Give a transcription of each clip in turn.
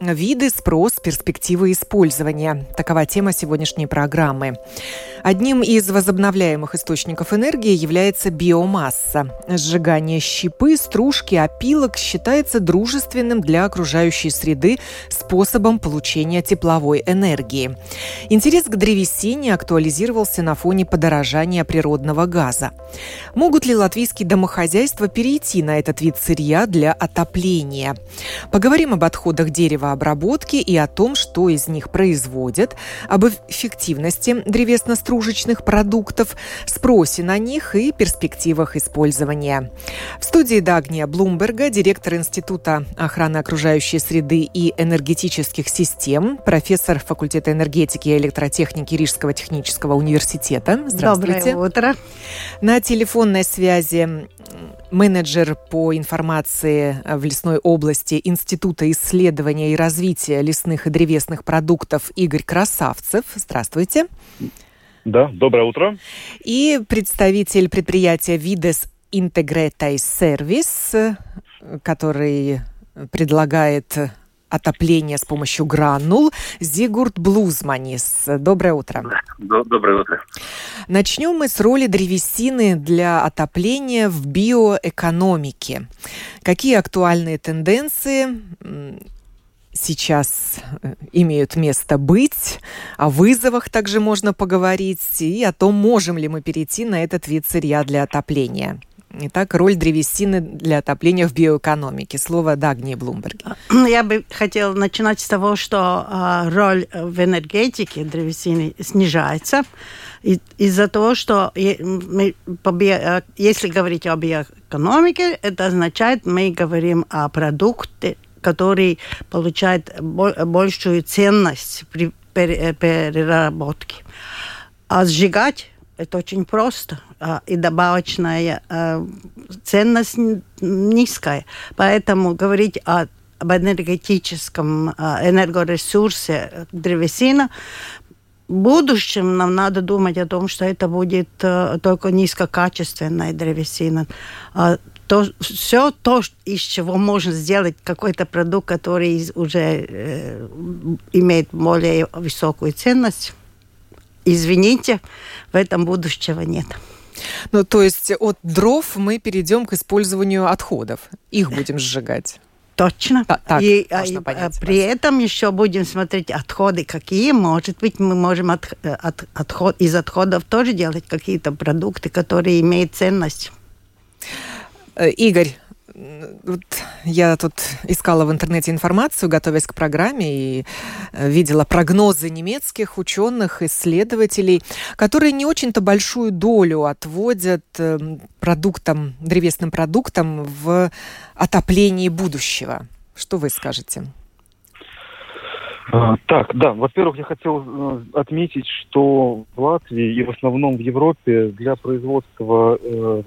Виды, спрос, перспективы использования. Такова тема сегодняшней программы. Одним из возобновляемых источников энергии является биомасса. Сжигание щепы, стружки, опилок считается дружественным для окружающей среды способом получения тепловой энергии. Интерес к древесине актуализировался на фоне подорожания природного газа. Могут ли латвийские домохозяйства перейти на этот вид сырья для отопления. Поговорим об отходах деревообработки и о том, что из них производят, об эффективности древесно-стружечных продуктов, спросе на них и перспективах использования. В студии Дагния Блумберга, директор Института охраны окружающей среды и энергетических систем, профессор факультета энергетики и электротехники Рижского технического университета. Здравствуйте. Доброе утро. На телефонной связи менеджер по информации в лесной области Института исследования и развития лесных и древесных продуктов Игорь Красавцев. Здравствуйте. Да, доброе утро. И представитель предприятия Видес Integrated Service, который предлагает отопления с помощью гранул. Зигурд Блузманис. Доброе утро. Доброе утро. Начнем мы с роли древесины для отопления в биоэкономике. Какие актуальные тенденции сейчас э, имеют место быть, о вызовах также можно поговорить и о том, можем ли мы перейти на этот вид сырья для отопления. Итак, роль древесины для отопления в биоэкономике. Слово Дагни Блумберг. Я бы хотела начинать с того, что а, роль в энергетике древесины снижается из-за того, что мы, био, если говорить о биоэкономике, это означает, мы говорим о продукте, который получает большую ценность при переработке. А сжигать это очень просто. А, и добавочная а, ценность низкая. Поэтому говорить о об энергетическом а, энергоресурсе древесина, в будущем нам надо думать о том, что это будет только низкокачественная древесина. То, все то, из чего можно сделать какой-то продукт, который уже э, имеет более высокую ценность, извините, в этом будущего нет. Ну, то есть от дров мы перейдем к использованию отходов. Их будем сжигать. Точно. А, так, и, а, и понять, при вас. этом еще будем смотреть отходы, какие. Может быть, мы можем от, от, отход, из отходов тоже делать какие-то продукты, которые имеют ценность. Э, Игорь, вот я тут искала в интернете информацию, готовясь к программе, и э, видела прогнозы немецких ученых, исследователей, которые не очень-то большую долю отводят эм, продуктам, древесным продуктам в отоплении будущего. Что вы скажете? А, так, да, во-первых, я хотел э, отметить, что в Латвии и в основном в Европе для производства э,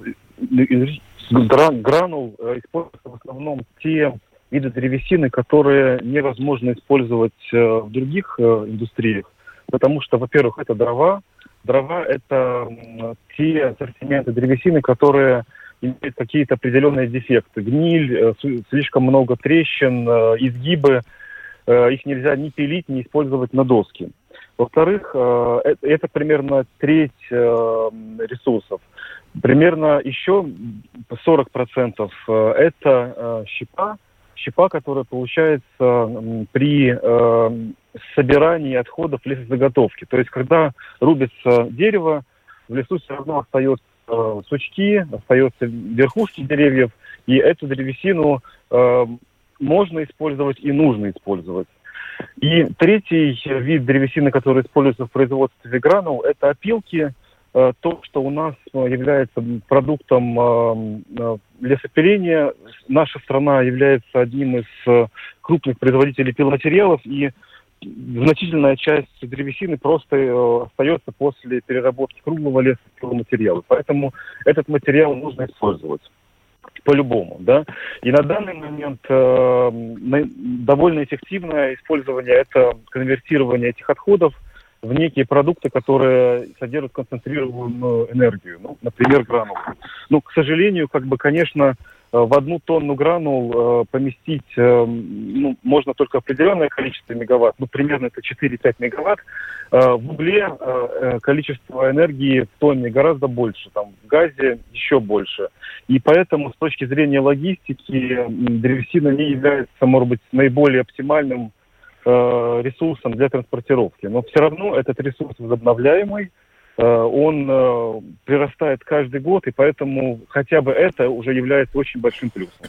гранул э, используются в основном те виды древесины, которые невозможно использовать э, в других э, индустриях, потому что, во-первых, это дрова. Дрова – это те ассортименты древесины, которые имеют какие-то определенные дефекты. Гниль, слишком много трещин, изгибы. Их нельзя ни пилить, ни использовать на доске. Во-вторых, это примерно треть ресурсов. Примерно еще 40% э, это э, щепа, щепа, которая получается при э, собирании отходов лесозаготовки. То есть, когда рубится дерево, в лесу все равно остаются сучки, остаются верхушки деревьев, и эту древесину можно использовать и нужно использовать. И третий вид древесины, который используется в производстве гранул, это опилки – Э, то, что у нас э, является продуктом э, лесопиления. Наша страна является одним из крупных производителей пиломатериалов, и значительная часть древесины просто э, остается после переработки круглого леса в материала. Поэтому этот материал нужно использовать по-любому, да. И на данный момент э, довольно эффективное использование это конвертирование этих отходов в некие продукты, которые содержат концентрированную энергию, ну, например, гранулы. Ну, к сожалению, как бы, конечно, в одну тонну гранул э, поместить э, ну, можно только определенное количество мегаватт, ну, примерно это 4-5 мегаватт. В угле количество энергии в тонне гораздо больше, там, в газе еще больше. И поэтому с точки зрения логистики древесина не является, может быть, наиболее оптимальным ресурсом для транспортировки. Но все равно этот ресурс возобновляемый, Э, он э, прирастает каждый год, и поэтому хотя бы это уже является очень большим плюсом.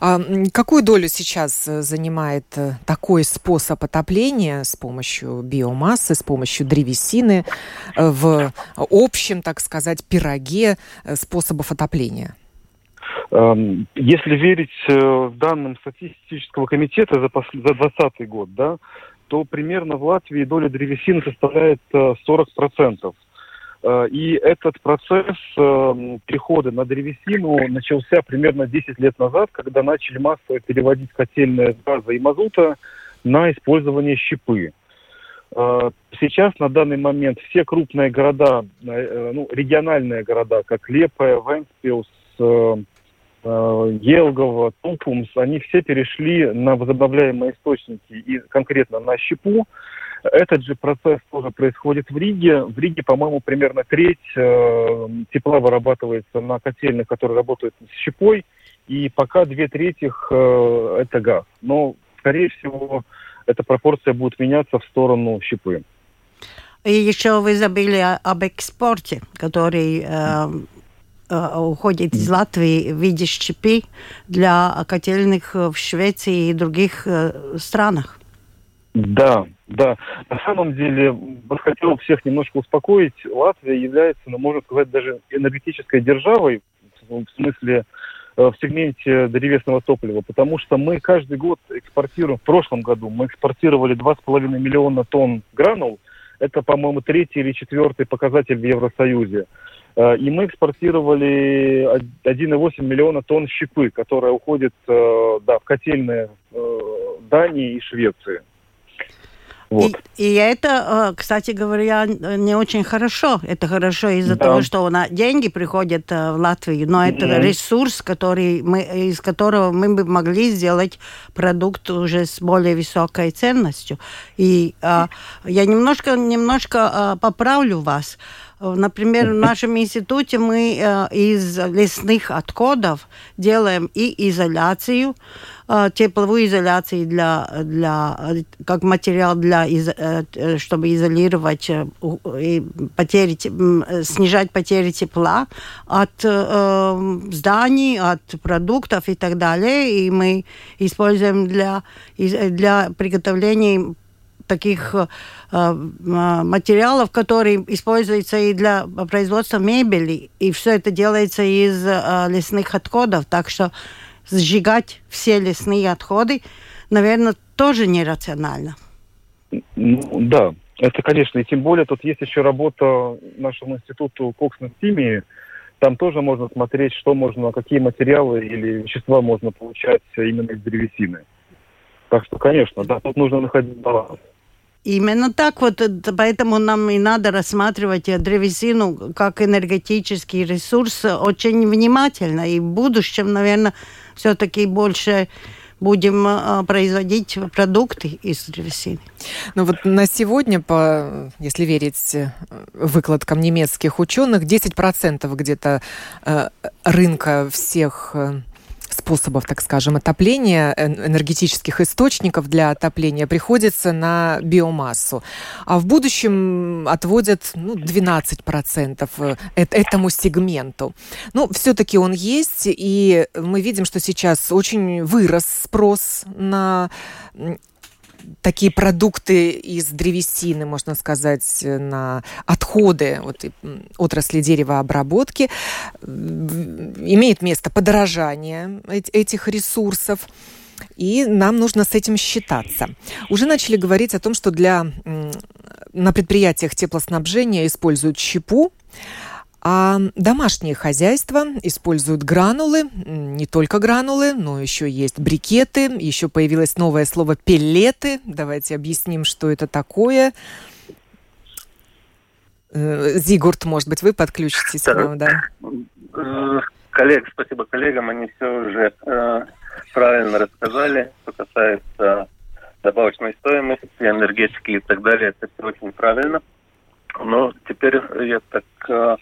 А какую долю сейчас э, занимает такой способ отопления с помощью биомассы, с помощью древесины в общем, так сказать, пироге способов отопления? Эм, если верить данным статистического комитета за 2020 год, да, то примерно в Латвии доля древесины составляет 40%. Э, э, и этот процесс э, перехода на древесину начался примерно 10 лет назад, когда начали массово переводить котельные газа и мазута на использование щепы. Сейчас на данный момент все крупные города, ну, региональные города, как Лепе, Венспилс, Елгова, Тупумс, они все перешли на возобновляемые источники и конкретно на щепу. Этот же процесс тоже происходит в Риге. В Риге, по-моему, примерно треть э, тепла вырабатывается на котельных, которые работают с щепой, и пока две трети э, это газ. Но, скорее всего, эта пропорция будет меняться в сторону щепы. И еще вы забыли об экспорте, который э, Э, уходит из Латвии в виде щепи для котельных в Швеции и других э, странах. Да, да. На самом деле, бы хотел всех немножко успокоить. Латвия является, ну, можно сказать, даже энергетической державой, в смысле э, в сегменте древесного топлива, потому что мы каждый год экспортируем, в прошлом году мы экспортировали 2,5 миллиона тонн гранул, это, по-моему, третий или четвертый показатель в Евросоюзе. Э, и мы экспортировали 1,8 миллиона тонн щепы, которая уходит э, да, в котельные э, Дании и Швеции. Вот. И, и это, кстати говоря, не очень хорошо. Это хорошо из-за да. того, что на деньги приходят в Латвию, но это mm-hmm. ресурс, который мы, из которого мы бы могли сделать продукт уже с более высокой ценностью. И а, я немножко, немножко а, поправлю вас. Например, в нашем институте мы э, из лесных отходов делаем и изоляцию, э, тепловую изоляцию для, для, как материал для, э, чтобы изолировать и потери, снижать потери тепла от зданий, от продуктов и так далее. И мы используем для, для приготовления таких э, э, материалов, которые используются и для производства мебели, и все это делается из э, лесных отходов, так что сжигать все лесные отходы, наверное, тоже нерационально. Ну, да, это, конечно, и тем более тут есть еще работа нашему институту Кокс химии, там тоже можно смотреть, что можно, какие материалы или вещества можно получать именно из древесины. Так что, конечно, да, тут нужно находить баланс. Именно так вот, э, поэтому нам и надо рассматривать древесину как энергетический ресурс очень внимательно. И в будущем, наверное, все-таки больше будем э, производить продукты из древесины. Ну вот на сегодня, по, если верить э, выкладкам немецких ученых, 10% где-то рынка всех способов, так скажем, отопления, энергетических источников для отопления приходится на биомассу. А в будущем отводят ну, 12% э, этому сегменту. Ну, все-таки он есть, и мы видим, что сейчас очень вырос спрос на такие продукты из древесины, можно сказать, на отходы вот, отрасли деревообработки. Имеет место подорожание этих ресурсов. и нам нужно с этим считаться. Уже начали говорить о том, что для, на предприятиях теплоснабжения используют щепу, а домашние хозяйства используют гранулы, не только гранулы, но еще есть брикеты, еще появилось новое слово пеллеты. Давайте объясним, что это такое. Э, Зигурд, может быть, вы подключитесь к нам, да? Э, коллег, спасибо коллегам, они все уже э, правильно рассказали, что касается добавочной стоимости, энергетики и так далее. Это все очень правильно. Но теперь я так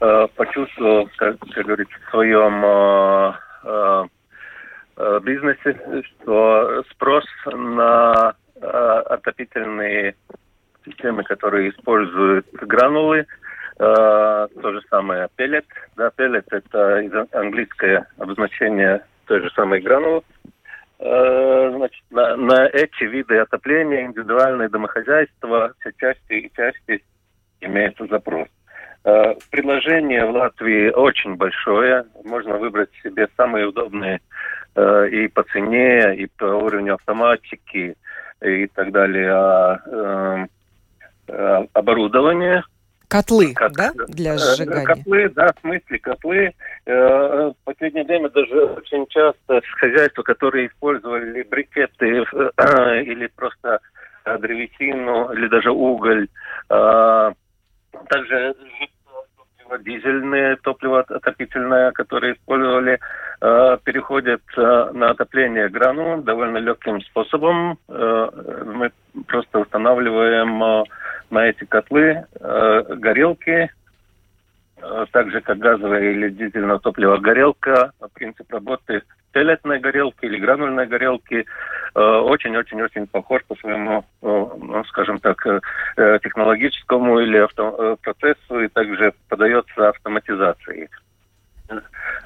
э, почувствовал, как, как говорится, в своем э, э, э, бизнесе, что спрос на э, отопительные системы, которые используют гранулы, э, то же самое пеллет. Да, пеллет это английское обозначение той же самой гранулы. Э, значит, на, на эти виды отопления индивидуальные домохозяйства все чаще и чаще имеется запрос. Э, предложение в Латвии очень большое. Можно выбрать себе самые удобные э, и по цене, и по уровню автоматики, и так далее а, э, оборудование. Котлы, как, да, для сжигания? Котлы, да, в смысле котлы. В последнее время даже очень часто хозяйства, которые использовали брикеты или просто древесину, или даже уголь, также топливо, дизельное топливо отопительное, которое использовали, э, переходят э, на отопление гранул довольно легким способом. Э, мы просто устанавливаем на эти котлы горелки, так же как газовое или дизельное топливо горелка, принцип работы пеллетной горелки или гранульной горелки очень-очень-очень похож по своему, ну, скажем так, э, технологическому или авто, э, процессу и также подается автоматизацией.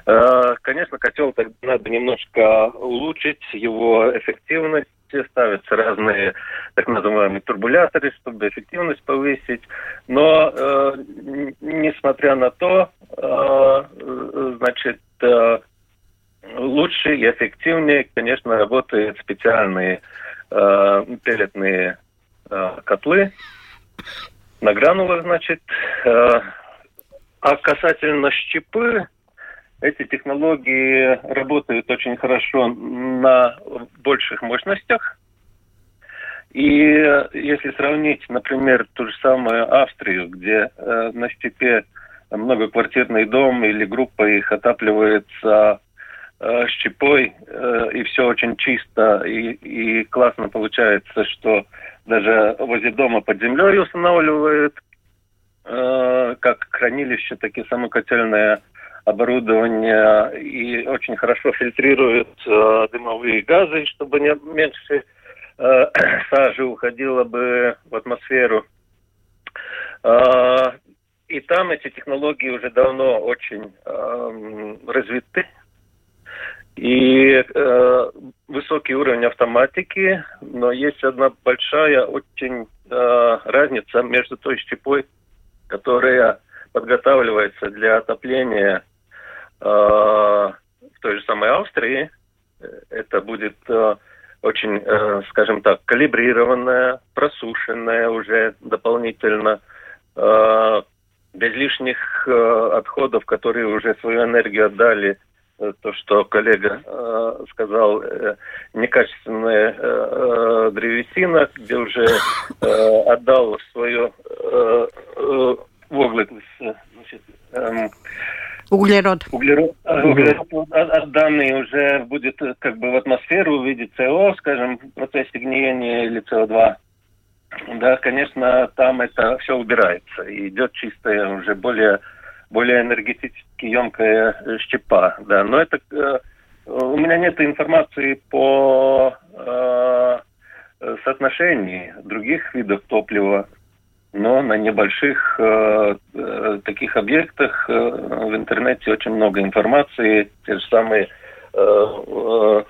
Э, конечно, котел тогда надо немножко улучшить его эффективность, ставятся разные так называемые турбуляторы, чтобы эффективность повысить. Но э, несмотря на то, э, значит, э, лучше и эффективнее, конечно, работают специальные э, пеллетные э, котлы на гранулах, значит. Э, а касательно щепы, эти технологии работают очень хорошо на больших мощностях. И если сравнить, например, ту же самую Австрию, где э, на щепе многоквартирный дом или группа их отапливается э, щепой, э, и все очень чисто и, и классно получается, что даже возле дома под землей устанавливают э, как хранилище, такие самокотельное оборудование и очень хорошо фильтрируют э, дымовые газы, чтобы не меньше э, сажи уходило бы в атмосферу. Э, и там эти технологии уже давно очень э, развиты. И э, высокий уровень автоматики, но есть одна большая очень э, разница между той щепой, которая подготавливается для отопления в той же самой Австрии. Это будет э, очень, э, скажем так, калибрированная, просушенная уже дополнительно, э, без лишних э, отходов, которые уже свою энергию отдали Э, то, что коллега э, сказал, э, некачественная э, э, древесина, где уже э, отдал свое э, э, значит, э, Углерод. Углерод, углерод отданный уже будет как бы в атмосферу в виде СО, скажем, в процессе гниения или СО2. Да, конечно, там это все убирается. И идет чистая, уже более более энергетически емкая э, щепа, да. Но это э, у меня нет информации по э, соотношению других видов топлива, но на небольших э, э, таких объектах э, в интернете очень много информации, те же самые э, э,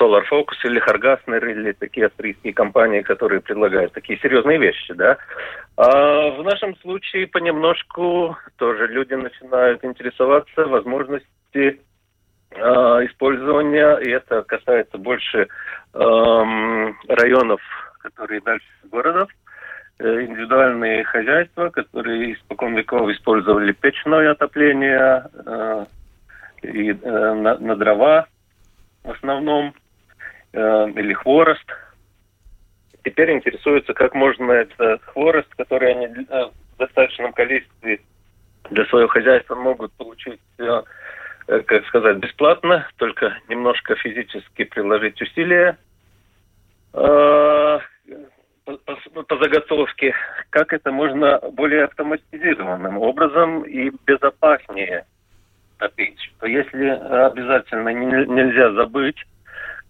Solar Focus или Харгаснер, или такие австрийские компании, которые предлагают такие серьезные вещи, да. А в нашем случае понемножку тоже люди начинают интересоваться возможности использования, и это касается больше э, районов, которые дальше городов, э, индивидуальные хозяйства, которые испокон веков использовали печное отопление э, и э, на, на дрова в основном, э, или хворост. Теперь интересуется, как можно этот хворост, который они э, в достаточном количестве для своего хозяйства могут получить э, Э, как сказать, бесплатно, только немножко физически приложить усилия э, по, по, по заготовке, как это можно более автоматизированным образом и безопаснее топить. Что если обязательно не, нельзя забыть,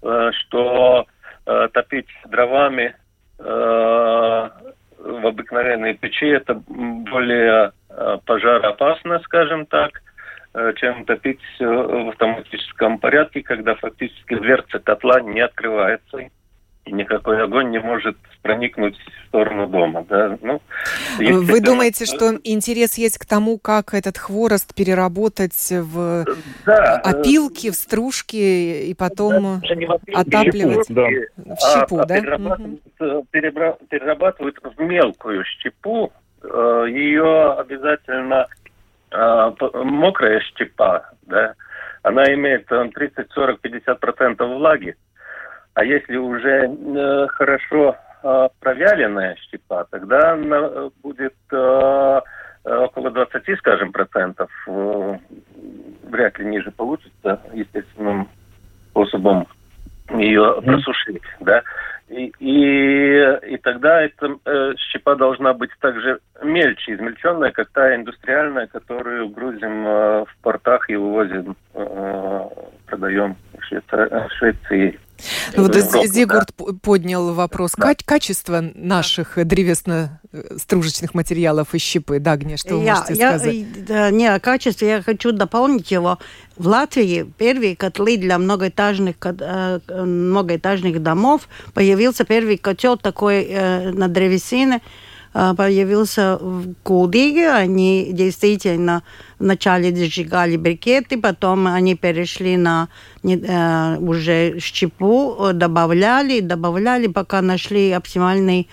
э, что топить дровами в обыкновенной печи это более пожароопасно, скажем так, Э, чем топить в автоматическом порядке, когда фактически дверца котла не открывается и никакой огонь не может проникнуть в сторону дома. Да? Ну, Вы думаете, что интерес есть к тому, как этот хворост переработать в да, опилки, в стружки и потом да, опилки, отапливать в щепу, да? В щепу, а, да? Перерабатывают, перерабатывают в мелкую щепу, э, ее обязательно а, мокрая щепа, да, она имеет 30, 40, 50 процентов влаги. А если уже э, хорошо э, провяленная щепа, тогда она будет э, около 20, скажем, процентов. Э, вряд ли ниже получится естественным способом ее просушить, да. И, и, и тогда эта э, щепа должна быть также мельче, измельченная, как та индустриальная, которую грузим э, в портах и вывозим, э, продаем в, Швейцар... в Швеции. Ну, вот Зигурд да. поднял вопрос да. качества наших древесно-стружечных материалов и щепы. Да, Гне, что вы я, можете я, сказать? Да, не о качестве, я хочу дополнить его. В Латвии первые котлы для многоэтажных, э, многоэтажных домов появился первый котел такой э, на древесине, э, появился в Кулдиге. Они действительно вначале сжигали брикеты, потом они перешли на э, уже щепу, добавляли, добавляли, пока нашли оптимальный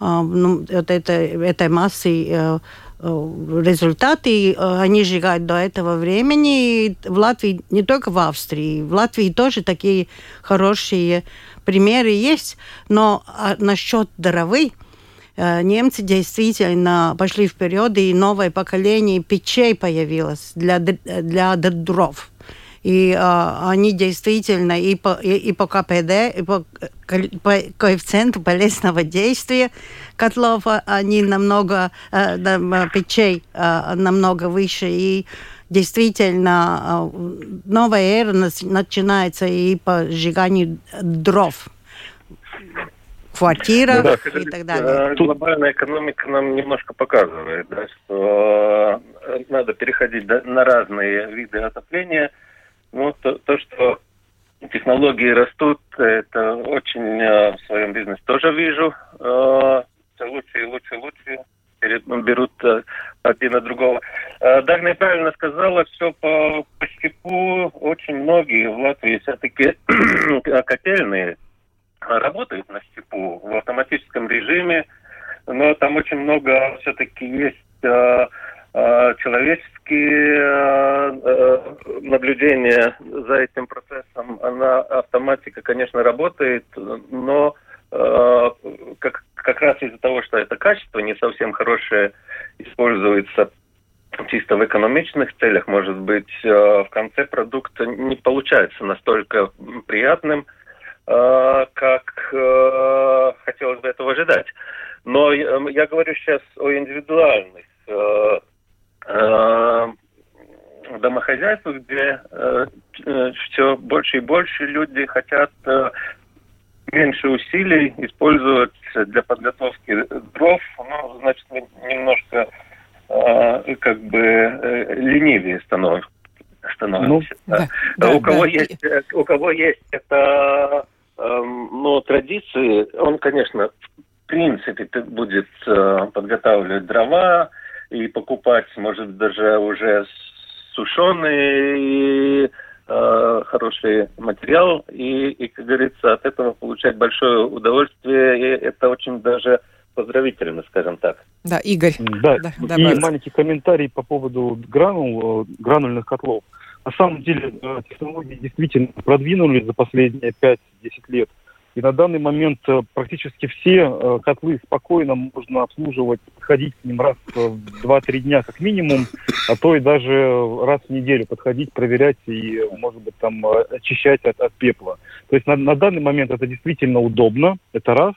э, ну, вот это, этой массы э, результаты они сжигают до этого времени. И в Латвии, не только в Австрии, в Латвии тоже такие хорошие примеры есть. Но а, насчет дровы, Э, немцы действительно пошли вперед, и новое поколение печей появилось для, для дров. И а, они действительно и по, и, и по КПД, и по, по коэффициенту полезного действия котлов а, они намного, а, печей а, намного выше. И действительно а, новая эра начинается и по сжиганию дров квартирах ну, да, и так далее. Глобальная экономика нам немножко показывает, да, что э, надо переходить на разные виды отопления. Ну, то, то, что технологии растут, это очень э, в своем бизнесе тоже вижу. Э, все лучше и лучше и лучше берут один от другого. Дагна правильно сказала, все по, по щеку. Очень многие в Латвии все-таки котельные работает на степу в автоматическом режиме, но там очень много все-таки есть э, э, человеческие э, наблюдения за этим процессом. Она автоматика, конечно, работает, но как, как раз из-за того, что это качество не совсем хорошее, используется чисто в экономичных целях, может быть, в конце продукта не получается настолько приятным – Э, как э, хотелось бы этого ожидать. Но я говорю сейчас о индивидуальных э, домохозяйствах, где все больше и больше люди хотят меньше усилий использовать для подготовки дров, ну, значит, немножко как бы ленивее становимся. становимся. Ну, да. Да, у, да, кого да. Есть, у кого есть это Эм, но традиции, он, конечно, в принципе будет э, подготавливать дрова и покупать, может, даже уже сушеные хороший материал и, и, как говорится, от этого получать большое удовольствие, и это очень даже поздравительно, скажем так. Да, Игорь. Да, да и маленький комментарий по поводу гранул, гранульных котлов. На самом деле технологии действительно продвинулись за последние 5-10 лет. И на данный момент э, практически все э, котлы спокойно можно обслуживать, подходить к ним раз в 2-3 дня как минимум, а то и даже раз в неделю подходить, проверять и, может быть, там э, очищать от, от пепла. То есть на, на данный момент это действительно удобно, это раз.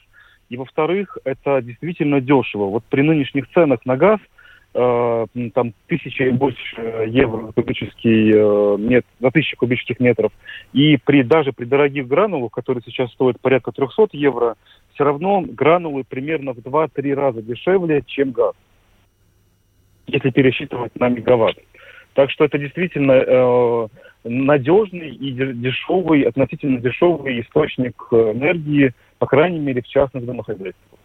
И во-вторых, это действительно дешево. Вот при нынешних ценах на газ – э, там тысяча и больше евро кубический э, метр, за тысячу кубических метров. И при, даже при дорогих гранулах, которые сейчас стоят порядка 300 евро, все равно гранулы примерно в 2-3 раза дешевле, чем газ, если пересчитывать на мегаватт. Так что это действительно э, надежный и дешевый, относительно дешевый источник э, энергии, по крайней мере, в частных домохозяйствах.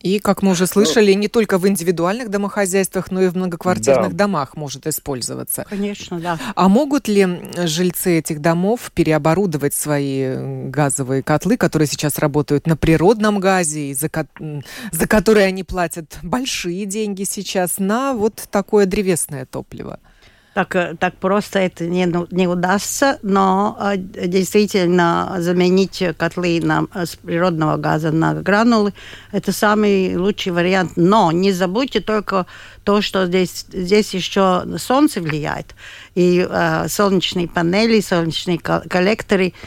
И, как мы уже слышали, не только в индивидуальных домохозяйствах, но и в многоквартирных да. домах может использоваться. Конечно, да. А могут ли жильцы этих домов переоборудовать свои газовые котлы, которые сейчас работают на природном газе, и за, за которые они платят большие деньги сейчас, на вот такое древесное топливо? Так, э, так просто это не, ну, не удастся, но э, действительно заменить котлы на, с природного газа на гранулы – это самый лучший вариант. Но не забудьте только то, что здесь, здесь еще солнце влияет. И э, солнечные панели, солнечные коллекторы –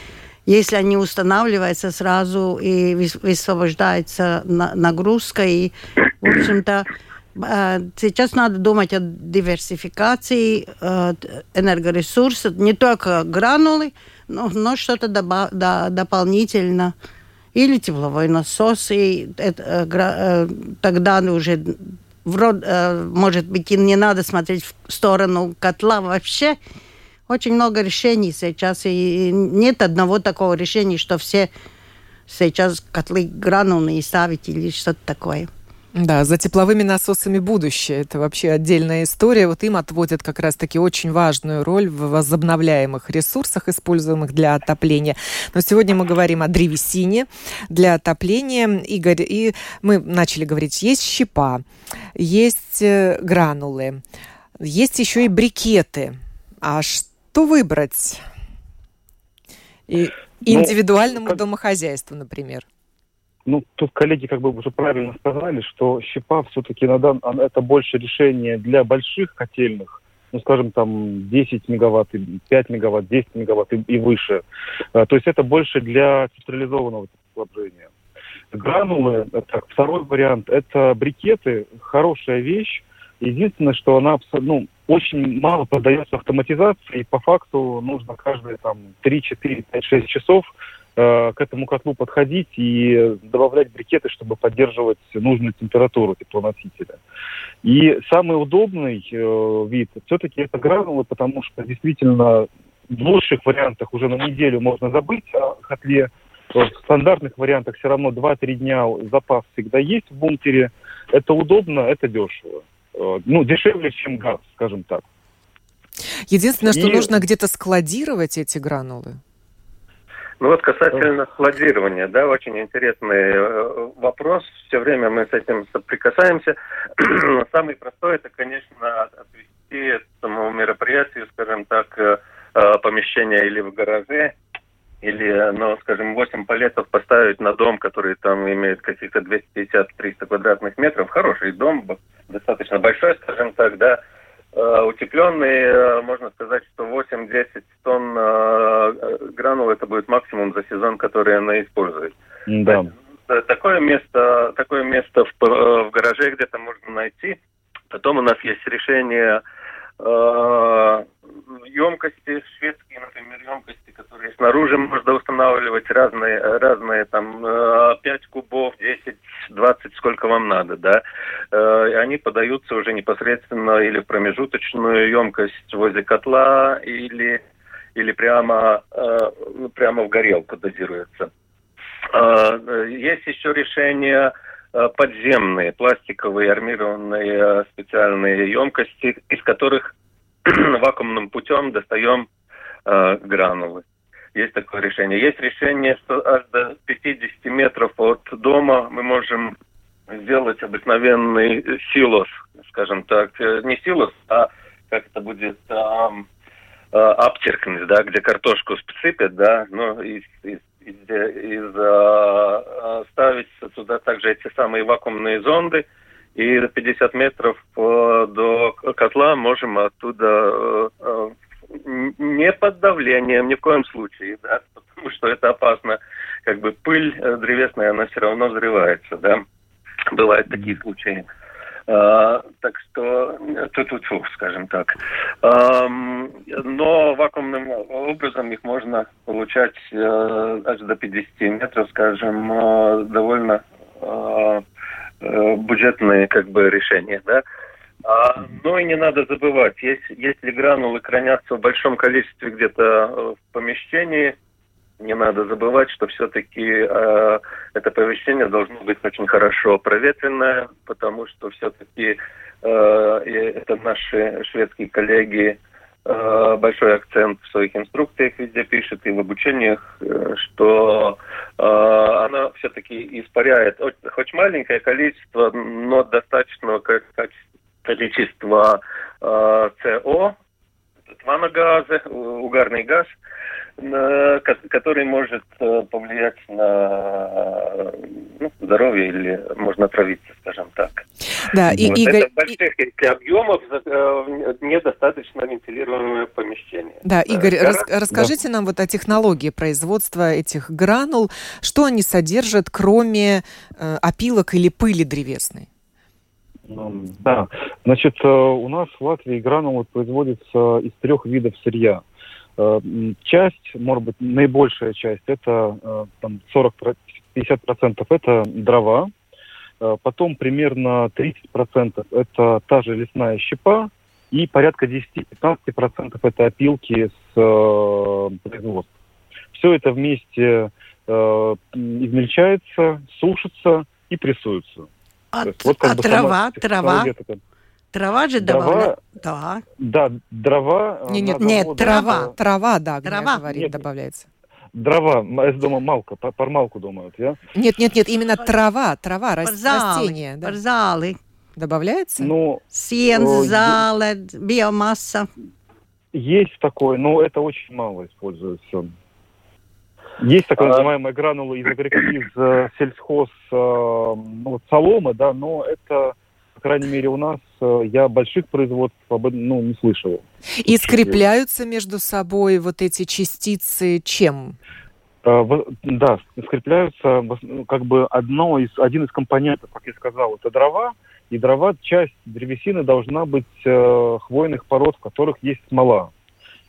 если они устанавливаются сразу и высвобождается нагрузка, и, в общем-то, Э, сейчас надо думать о диверсификации э, энергоресурсов, не только гранулы, но, но что-то да, дополнительно. Или тепловой насос, и это, э, тогда уже врод, может быть, и не надо смотреть в сторону котла вообще. Очень много решений сейчас, и нет одного такого решения, что все сейчас котлы гранулные ставить или что-то такое. Да, за тепловыми насосами будущее. Это вообще отдельная история. Вот им отводят как раз-таки очень важную роль в возобновляемых ресурсах, используемых для отопления. Но сегодня мы говорим о древесине для отопления. Игорь, и мы начали говорить, есть щепа, есть э, гранулы, есть еще и брикеты. А что выбрать? И ну, индивидуальному ну, домохозяйству, например. Ну, тут коллеги как бы уже правильно сказали, что щепа все-таки на дан... это больше решение для больших котельных, ну, скажем, там 10 мегаватт, 5 мегаватт, 10 мегаватт и, и выше. А, то есть это больше для централизованного снабжения. Гранулы, так, второй вариант, это брикеты, хорошая вещь. Единственное, что она ну, очень мало поддается автоматизации, и по факту нужно каждые там 3, 4, 5, 6 часов Э, к этому котлу подходить и добавлять брикеты, чтобы поддерживать нужную температуру теплоносителя. И самый удобный э, вид все-таки это гранулы, потому что действительно в лучших вариантах уже на неделю можно забыть о котле. В стандартных вариантах все равно 2-3 дня запас всегда есть в бункере. Это удобно, это дешево. Э, ну, дешевле, чем газ, скажем так. Единственное, что и... нужно где-то складировать эти гранулы. Ну вот касательно складирования, да, очень интересный э, вопрос. Все время мы с этим соприкасаемся. Самый простой это, конечно, отвести этому мероприятию, скажем так, э, э, помещение или в гараже, или, ну, скажем, 8 палетов поставить на дом, который там имеет каких-то 250-300 квадратных метров. Хороший дом, достаточно большой, скажем так, да, утепленный, можно сказать, что 8-10 тонн э, гранул это будет максимум за сезон, который она использует. Да. Такое место, такое место в, в гараже где-то можно найти. Потом у нас есть решение э, емкости, шведские, например, емкости, которые снаружи можно устанавливать разные, разные там 5 кубов, 10, 20, сколько вам надо, да. Э, и они подаются уже непосредственно или в промежуточную емкость возле котла, или, или прямо, э, прямо в горелку дозируется. Э, есть еще решение подземные, пластиковые, армированные специальные емкости, из которых вакуумным путем достаем э, гранулы. Есть такое решение. Есть решение, что аж до 50 метров от дома мы можем сделать обыкновенный силос, скажем так. Э, не силос, а как это будет... Э, аптеркнуть, да, где картошку сыпят, да, но из, из из, из а, ставить сюда также эти самые вакуумные зонды, и до 50 метров э, до котла можем оттуда э, э, не под давлением, ни в коем случае, да, потому что это опасно. Как бы пыль древесная, она все равно взрывается, да. Бывают такие случаи. А, так что тут тут скажем так. А, но вакуумным образом их можно получать а, аж до 50 метров, скажем, а, довольно а, бюджетные как бы решения, да. А, ну и не надо забывать, если, если гранулы хранятся в большом количестве где-то в помещении, не надо забывать, что все-таки э, это помещение должно быть очень хорошо проветренное, потому что все-таки э, это наши шведские коллеги э, большой акцент в своих инструкциях везде пишет и в обучениях, э, что э, она все-таки испаряет хоть маленькое количество, но достаточного количества э, СО, газа, угарный газ, который может э, повлиять на ну, здоровье или можно отравиться, скажем так. Да, и вот Игорь... Это больших и... объемов э, недостаточно вентилируемое помещение. Да, Игорь, Гора... рас... расскажите да. нам вот о технологии производства этих гранул. Что они содержат, кроме э, опилок или пыли древесной? Да, значит, э, у нас в Латвии гранулы производятся из трех видов сырья. Э, часть, может быть, наибольшая часть, это э, там, 40-50% это дрова, потом примерно 30% это та же лесная щепа, и порядка 10-15% это опилки с производства. Все это вместе измельчается, сушится и прессуется. А, вот а трава, трава? Трава же дрова, Да. Да, дрова... Нет, нет, нет трава. Трава, да, трава. говорит, нет, добавляется. Дрова, я думаю, малка, пармалку думают, я? Нет, нет, нет, именно трава, трава, растение. Да. Парзалы. Добавляется? Ну, Сен, зала, биомасса. Есть такое, но это очень мало используется. Есть так а. называемые гранулы из, из э, сельхоз э, ну, соломы, да, но это, по крайней мере, у нас э, я больших производств ну, не слышал. И скрепляются между собой вот эти частицы чем? Да, скрепляются ну, как бы одно из, один из компонентов, как я сказал, это дрова. И дрова, часть древесины должна быть э, хвойных пород, в которых есть смола.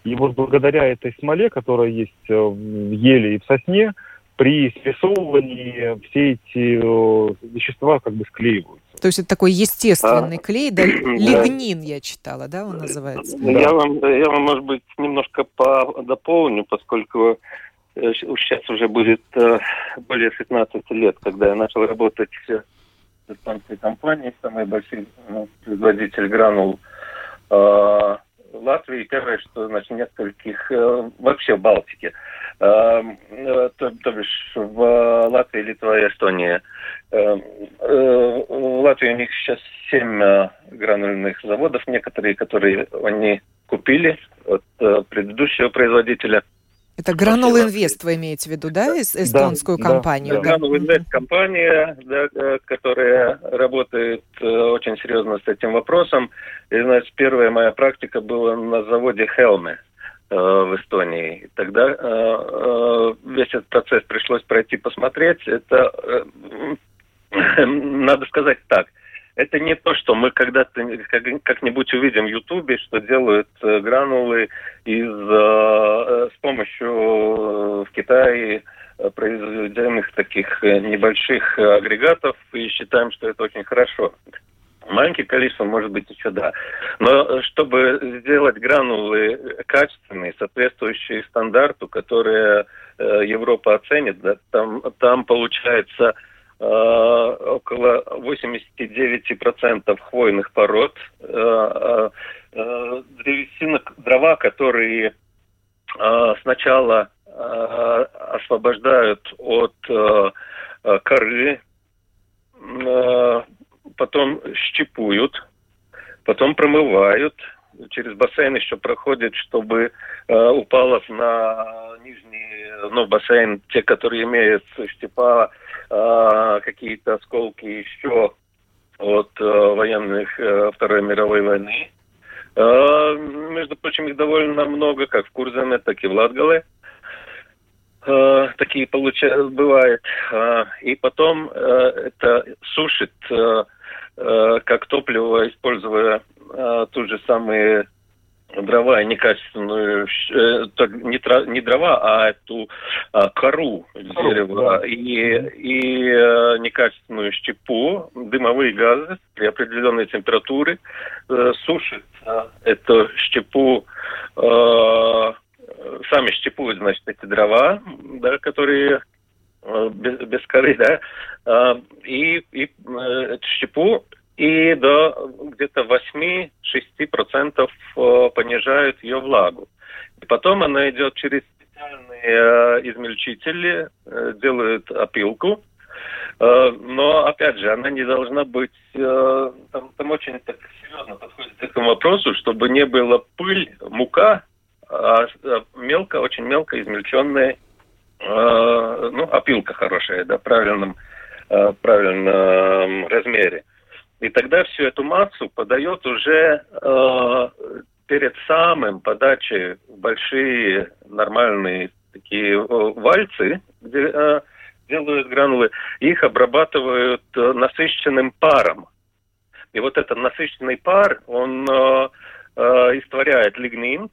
И вот благодаря этой смоле, которая есть э, в еле и в сосне, при спрессовывании все эти э, вещества как бы склеиваются. То есть это такой естественный а, клей, да, лигнин я читала, да, он называется? Да. Я, вам, я вам, может быть, немножко дополню, поскольку э, сейчас уже будет более 15 лет, когда я начал работать в компании, самый большой ну, производитель гранул Латвии, первое, что значит нескольких, э, вообще в Балтике, э, э, то, то бишь в Латвии, Литва и Эстония. В Латвии у них сейчас семь гранульных заводов, некоторые, которые они купили от предыдущего производителя – это Гранул Инвест вы имеете в виду, да, эстонскую да, компанию? Да, Гранул Инвест компания, да, э, которая работает э, очень серьезно с этим вопросом. И, значит, первая моя практика была на заводе Хелме э, в Эстонии. Тогда весь этот процесс пришлось пройти посмотреть. Это, надо сказать так – это не то, что мы когда-то как-нибудь увидим в Ютубе, что делают э, гранулы из, э, с помощью э, в Китае произведенных таких небольших агрегатов и считаем, что это очень хорошо. Маленькое количество, может быть, еще да. Но чтобы сделать гранулы качественные, соответствующие стандарту, которые Европа оценит, да, там, там получается Э, около 89% хвойных пород, э, э, древесина, дрова, которые сначала освобождают от коры, потом щипуют, потом промывают, через бассейн еще проходит, чтобы э, упало на нижний, ну, бассейн, те, которые имеют э, какие-то осколки еще от э, военных э, Второй мировой войны. Э, между прочим, их довольно много, как в Курзаме, так и в Латгале. Э, такие получают, бывает. Э, и потом э, это сушит э, э, как топливо, используя э, ту же самые дрова, некачественную, э, не, тра, не дрова, а эту а, кору, кору дерева да. и, и э, некачественную щепу, дымовые газы при определенной температуре э, сушит э, эту щепу, э, сами щепуют, значит, эти дрова, да, которые э, без, без коры, да, э, и, и э, щепу и до где-то 8-6% э, понижают ее влагу. И потом она идет через специальные э, измельчители, э, делают опилку, но, опять же, она не должна быть... Там, там очень так серьезно подходит к этому вопросу, чтобы не было пыль, мука, а мелко, очень мелко измельченная, ну, опилка хорошая, да, в правильном, правильном размере. И тогда всю эту массу подает уже э, перед самым подачей большие нормальные такие э, вальцы, где э, делают гранулы, их обрабатывают э, насыщенным паром. И вот этот насыщенный пар, он э, э, истворяет лигнин,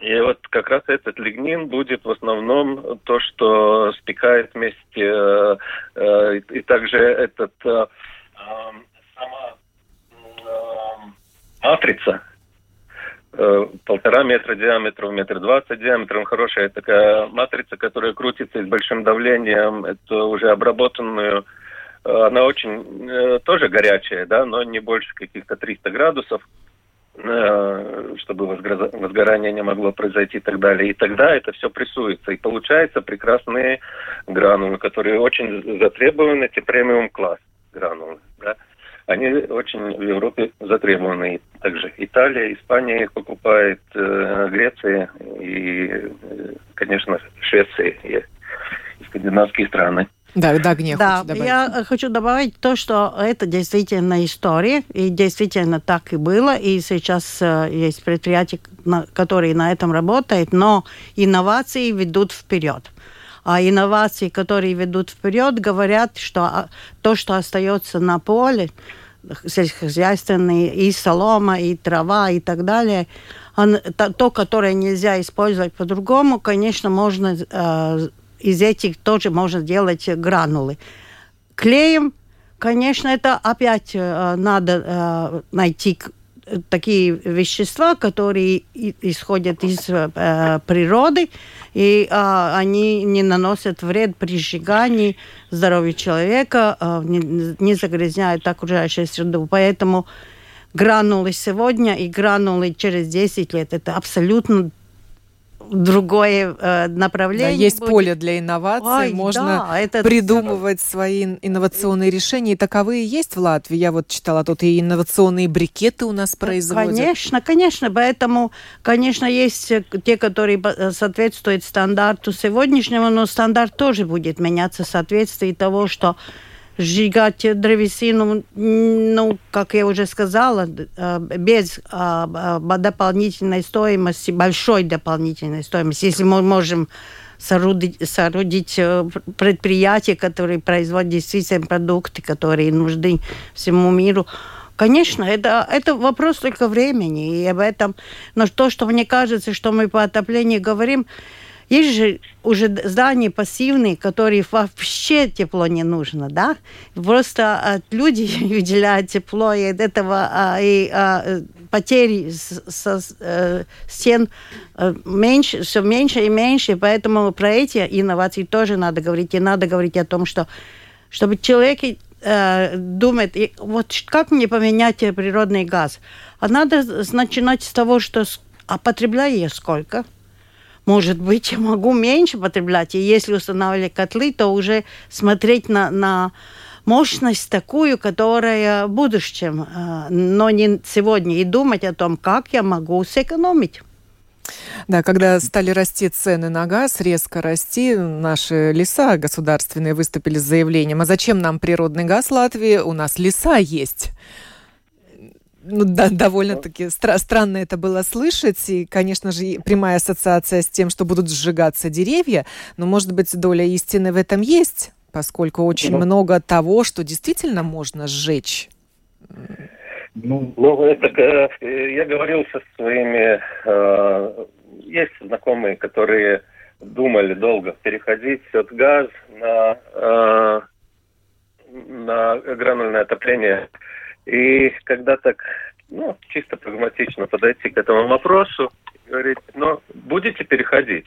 и вот как раз этот лигнин будет в основном то, что спекает вместе, э, э, и также этот э, сама э, матрица, э, полтора метра диаметром, метр двадцать диаметром, хорошая такая матрица, которая крутится с большим давлением, это уже обработанную, э, она очень тоже горячая, да, но не больше каких-то 300 градусов, чтобы возгорание не могло произойти и так далее. И тогда это все прессуется. И получается прекрасные гранулы, которые очень затребованы, эти премиум класс гранулы. Да они очень в Европе затребованы. Также Италия, Испания их покупает, э, Греция и, э, конечно, Швеция и, скандинавские страны. Да, да, Гне, да, добавить. я хочу добавить то, что это действительно история, и действительно так и было, и сейчас э, есть предприятия, которые на этом работают, но инновации ведут вперед а инновации, которые ведут вперед, говорят, что а, то, что остается на поле, сельскохозяйственные, и солома, и трава, и так далее, то, то, которое нельзя использовать по-другому, конечно, можно э, из этих тоже можно делать гранулы. Клеем, конечно, это опять э, надо э, найти такие вещества, которые исходят из э, природы, и э, они не наносят вред при сжигании здоровью человека, э, не, не загрязняют окружающую среду. Поэтому гранулы сегодня и гранулы через 10 лет это абсолютно другое э, направление. Да, есть будет. поле для инноваций, Ой, можно да, это придумывать это... свои инновационные решения. И таковые есть в Латвии. Я вот читала, тут и инновационные брикеты у нас производят. Конечно, конечно. Поэтому, конечно, есть те, которые соответствуют стандарту сегодняшнему, но стандарт тоже будет меняться в соответствии того, что сжигать древесину, ну, как я уже сказала, э, без а, а, дополнительной стоимости, большой дополнительной стоимости. Если мы можем соорудить, соорудить э, предприятия, которые производят действительно продукты, которые нужны всему миру, Конечно, это, это вопрос только времени. И об этом. Но то, что мне кажется, что мы по отоплению говорим, есть же уже здания пассивные, которые вообще тепло не нужно, да? Просто а, люди выделяют тепло, и от этого а, и а, потери со э, стен э, меньше, все меньше и меньше, поэтому про эти инновации тоже надо говорить, и надо говорить о том, что чтобы человек э, думает, вот как мне поменять природный газ? А надо начинать с того, что а потребляю я сколько – может быть, я могу меньше потреблять. И если устанавливать котлы, то уже смотреть на, на мощность такую, которая в будущем, э, но не сегодня, и думать о том, как я могу сэкономить. Да, когда стали расти цены на газ, резко расти, наши леса государственные выступили с заявлением, а зачем нам природный газ Латвии? У нас леса есть ну, да, довольно-таки стра- странно это было слышать. И, конечно же, прямая ассоциация с тем, что будут сжигаться деревья. Но, может быть, доля истины в этом есть, поскольку очень ну, много того, что действительно можно сжечь. Ну, ну это, э, я говорил со своими... Э, есть знакомые, которые думали долго переходить от газ на, э, на гранульное отопление и когда так, ну, чисто прагматично подойти к этому вопросу, говорить, ну, будете переходить?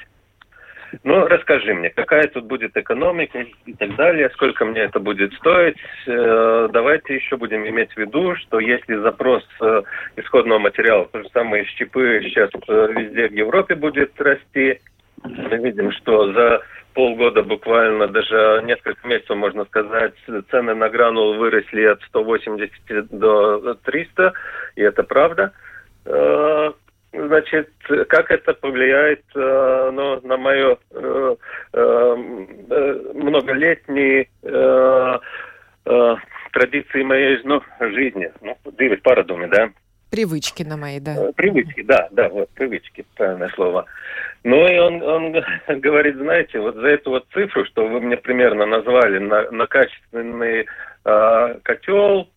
Ну, расскажи мне, какая тут будет экономика и так далее, сколько мне это будет стоить. Э, давайте еще будем иметь в виду, что если запрос э, исходного материала, то же самое щепы сейчас э, везде в Европе будет расти, мы видим, что за полгода буквально, даже несколько месяцев, можно сказать, цены на гранул выросли от 180 до 300, и это правда. Э, значит, как это повлияет э, ну, на мое э, многолетние традиции моей ну, жизни? Ну, девять парадуми, да? Привычки на мои, да. Привычки, да, да, вот, привычки, правильное слово. Ну и он, он говорит, знаете, вот за эту вот цифру, что вы мне примерно назвали на, на качественный э, котел,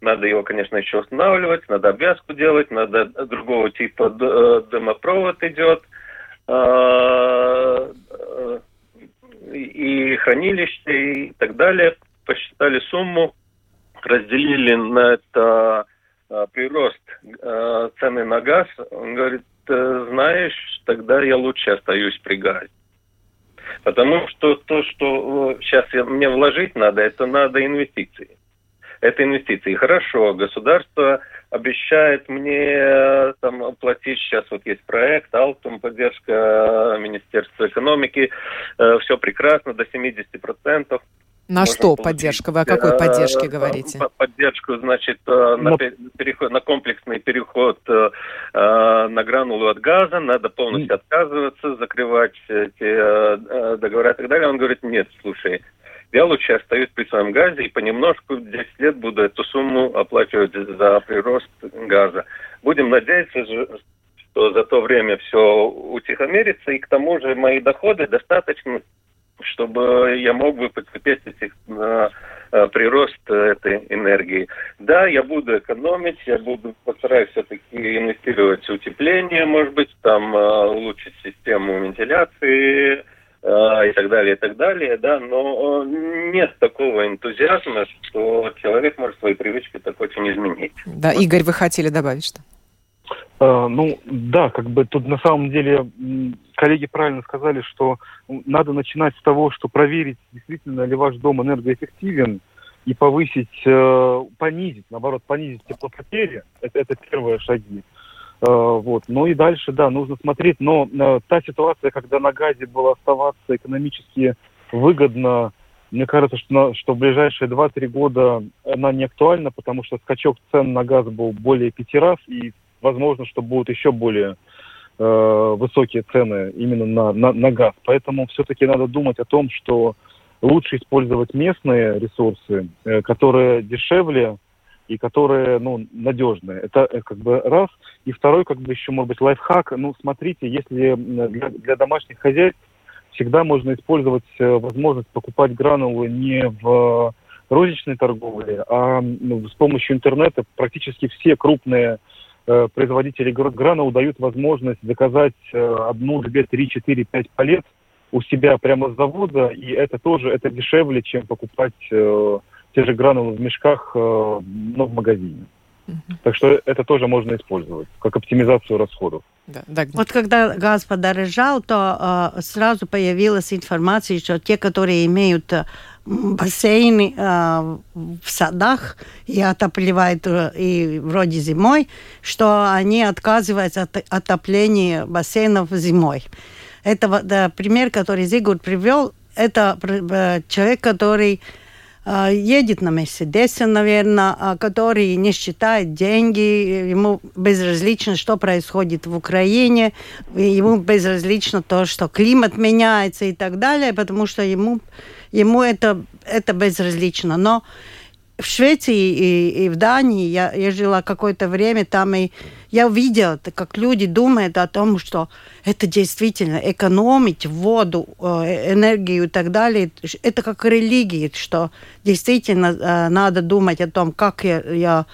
надо его, конечно, еще устанавливать, надо обвязку делать, надо другого типа э, дымопровод идет, э, э, и хранилище и так далее. Посчитали сумму, разделили на это э, прирост э, цены на газ. Он говорит, знаешь, тогда я лучше остаюсь при газе. Потому что то, что сейчас э, мне вложить надо, это надо инвестиции. Это инвестиции. Хорошо, государство обещает мне э, там платить, сейчас вот есть проект, Алтум, поддержка Министерства экономики, э, все прекрасно, до 70%. На что получить. поддержка? Вы о какой э, поддержке говорите? Поддержку, значит, э, на, переход, на комплексный переход э, на гранулу от газа, надо полностью отказываться, закрывать эти договора и так далее. Он говорит, нет, слушай, я лучше остаюсь при своем газе и понемножку 10 лет буду эту сумму оплачивать за прирост газа. Будем надеяться, что за то время все утихомирится, и к тому же мои доходы достаточно чтобы я мог бы потерпеть этих, на э, прирост этой энергии. Да, я буду экономить, я буду постараюсь все-таки инвестировать в утепление, может быть, там э, улучшить систему вентиляции э, и так далее, и так далее, да, но нет такого энтузиазма, что человек может свои привычки так очень изменить. Да, Игорь, вы хотели добавить что? Uh, ну, да, как бы тут на самом деле коллеги правильно сказали, что надо начинать с того, что проверить, действительно ли ваш дом энергоэффективен, и повысить, э, понизить, наоборот, понизить теплопотери. Это, это первые шаги. Э, вот. Ну и дальше, да, нужно смотреть. Но э, та ситуация, когда на газе было оставаться экономически выгодно, мне кажется, что, на, что в ближайшие 2-3 года она не актуальна, потому что скачок цен на газ был более пяти раз, и возможно, что будут еще более э, высокие цены именно на, на, на газ. Поэтому все-таки надо думать о том, что лучше использовать местные ресурсы, э, которые дешевле и которые, ну, надежные. Это э, как бы раз. И второй, как бы еще, может быть, лайфхак. Ну, смотрите, если для, для домашних хозяйств всегда можно использовать э, возможность покупать гранулы не в розничной торговле, а ну, с помощью интернета практически все крупные Э, производители гранул дают возможность заказать э, одну, две, три, четыре, пять палет у себя прямо с завода, и это тоже это дешевле, чем покупать э, те же гранулы в мешках, э, но в магазине. Так что это тоже можно использовать, как оптимизацию расходов. Да, да. Вот когда газ подорожал, то э, сразу появилась информация, что те, которые имеют бассейны э, в садах и отапливают э, и вроде зимой, что они отказываются от отопления бассейнов зимой. Это да, пример, который Зигурд привел, это э, человек, который э, едет на Мерседесе, наверное, а который не считает деньги, ему безразлично, что происходит в Украине, ему безразлично то, что климат меняется и так далее, потому что ему, ему это, это безразлично. Но в Швеции и, и в Дании я, я жила какое-то время там, и я видела, как люди думают о том, что это действительно экономить воду, э, энергию и так далее. Это как религия, что действительно э, надо думать о том, как я, я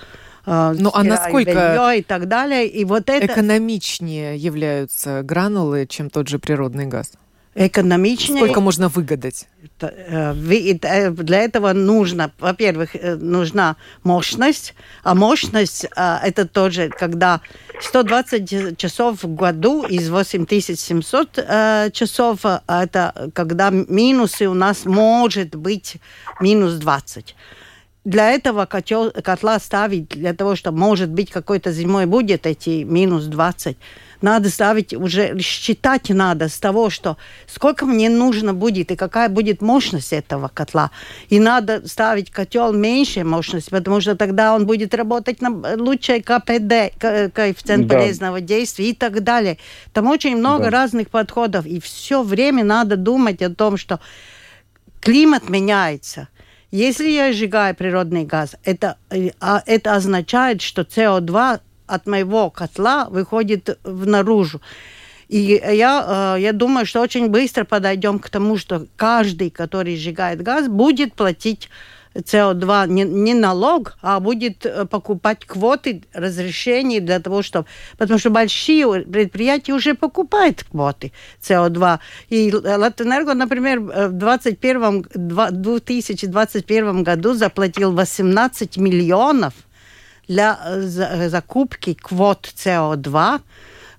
э, ну, а насколько и так далее. И вот это... экономичнее являются гранулы, чем тот же природный газ? Экономичнее. Сколько можно выгадать? Э, э, для этого нужно, во-первых, э, нужна мощность, а мощность это тоже, когда 120 часов в году из 8700 часов, это когда минусы у нас может быть минус 20 для этого котел, котла ставить, для того, чтобы, может быть, какой-то зимой будет эти минус 20, надо ставить уже, считать надо с того, что сколько мне нужно будет и какая будет мощность этого котла. И надо ставить котел меньше мощности, потому что тогда он будет работать на лучшей КПД, коэффициент да. полезного действия и так далее. Там очень много да. разных подходов, и все время надо думать о том, что климат меняется. Если я сжигаю природный газ, это, э, а, это означает, что СО2 от моего котла выходит в наружу. И я, э, я думаю, что очень быстро подойдем к тому, что каждый, который сжигает газ, будет платить СО2 не, не налог, а будет э, покупать квоты, разрешения для того, чтобы... Потому что большие предприятия уже покупают квоты СО2. И Латэнерго, например, в 2021, 2021 году заплатил 18 миллионов для э, закупки квот СО2,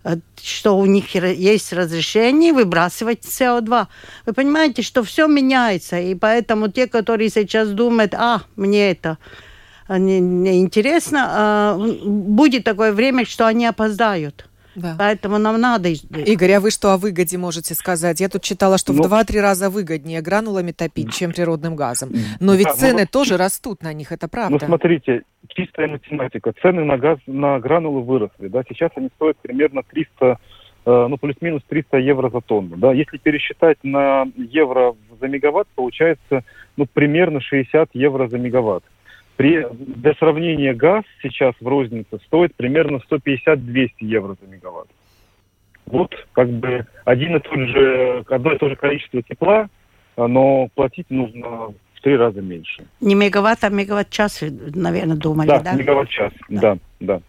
э, что у них есть разрешение выбрасывать СО2. Вы понимаете, что все меняется, и поэтому те, которые сейчас думают, а, мне это не, не интересно, а, будет такое время, что они опоздают. Да. Поэтому нам надо... Игорь, а вы что о выгоде можете сказать? Я тут читала, что ну, в 2-3 раза выгоднее гранулами топить, чем природным газом. Но ведь да, цены ну, тоже растут на них, это правда. Ну, смотрите, чистая математика. Цены на газ, на гранулы выросли. Да? Сейчас они стоят примерно 300 э, ну, плюс-минус 300 евро за тонну. Да? Если пересчитать на евро за мегаватт, получается ну, примерно 60 евро за мегаватт. При, для сравнения, газ сейчас в рознице стоит примерно 150-200 евро за мегаватт. Вот как бы один и тот же, одно и то же количество тепла, но платить нужно в три раза меньше. Не мегаватт, а мегаватт-час, наверное, думали, да? Да, мегаватт-час, да. да, да.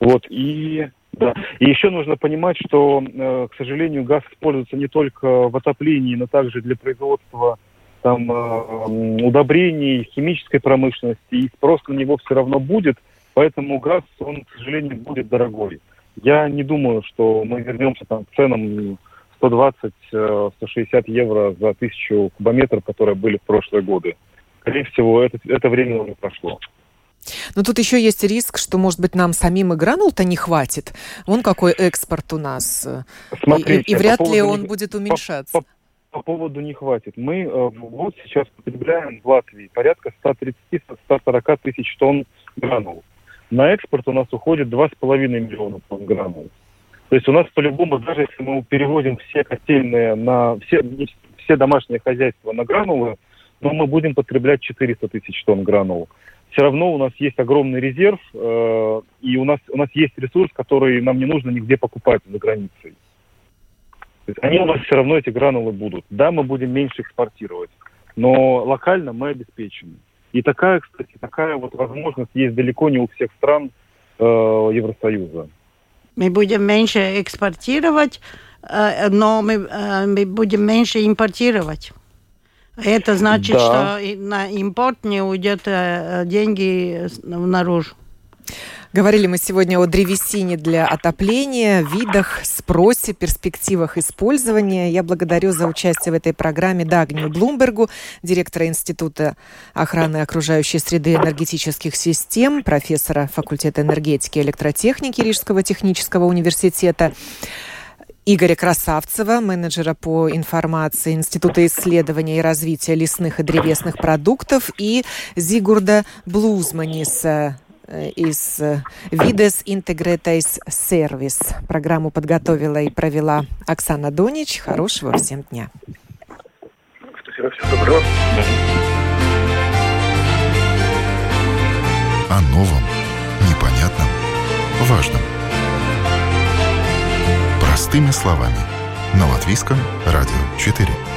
Вот, и да. И еще нужно понимать, что, э, к сожалению, газ используется не только в отоплении, но также для производства там, э, удобрений, химической промышленности, и спрос на него все равно будет, поэтому газ, он, к сожалению, будет дорогой. Я не думаю, что мы вернемся там, к ценам 120-160 э, евро за тысячу кубометров, которые были в прошлые годы. Скорее всего, это, это время уже прошло. Но тут еще есть риск, что, может быть, нам самим и гранул-то не хватит. Вон какой экспорт у нас. Смотрите, и, и вряд ли он будет уменьшаться. По, по, по поводу не хватит. Мы э, в год сейчас потребляем в Латвии порядка 130-140 тысяч тонн гранул. На экспорт у нас уходит 2,5 миллиона тонн гранул. То есть у нас по-любому, даже если мы переводим все котельные на все, все домашние хозяйства на гранулы, но мы будем потреблять 400 тысяч тонн гранул. Все равно у нас есть огромный резерв, э, и у нас, у нас есть ресурс, который нам не нужно нигде покупать за границей. То есть они у нас все равно, эти гранулы будут. Да, мы будем меньше экспортировать, но локально мы обеспечены. И такая, кстати, такая вот возможность есть далеко не у всех стран э, Евросоюза. Мы будем меньше экспортировать, э, но мы, э, мы будем меньше импортировать. Это значит, да. что на импорт не уйдет э, деньги наружу. Говорили мы сегодня о древесине для отопления, видах, спросе, перспективах использования. Я благодарю за участие в этой программе Дагнию Блумбергу, директора Института охраны окружающей среды энергетических систем, профессора факультета энергетики и электротехники Рижского технического университета. Игоря Красавцева, менеджера по информации Института исследования и развития лесных и древесных продуктов, и Зигурда Блузманиса, из Видес Интегретейс Сервис. Программу подготовила и провела Оксана Донич. Хорошего всем дня. Спасибо, всего доброго. О новом, непонятном, важном. Простыми словами. На Латвийском радио 4.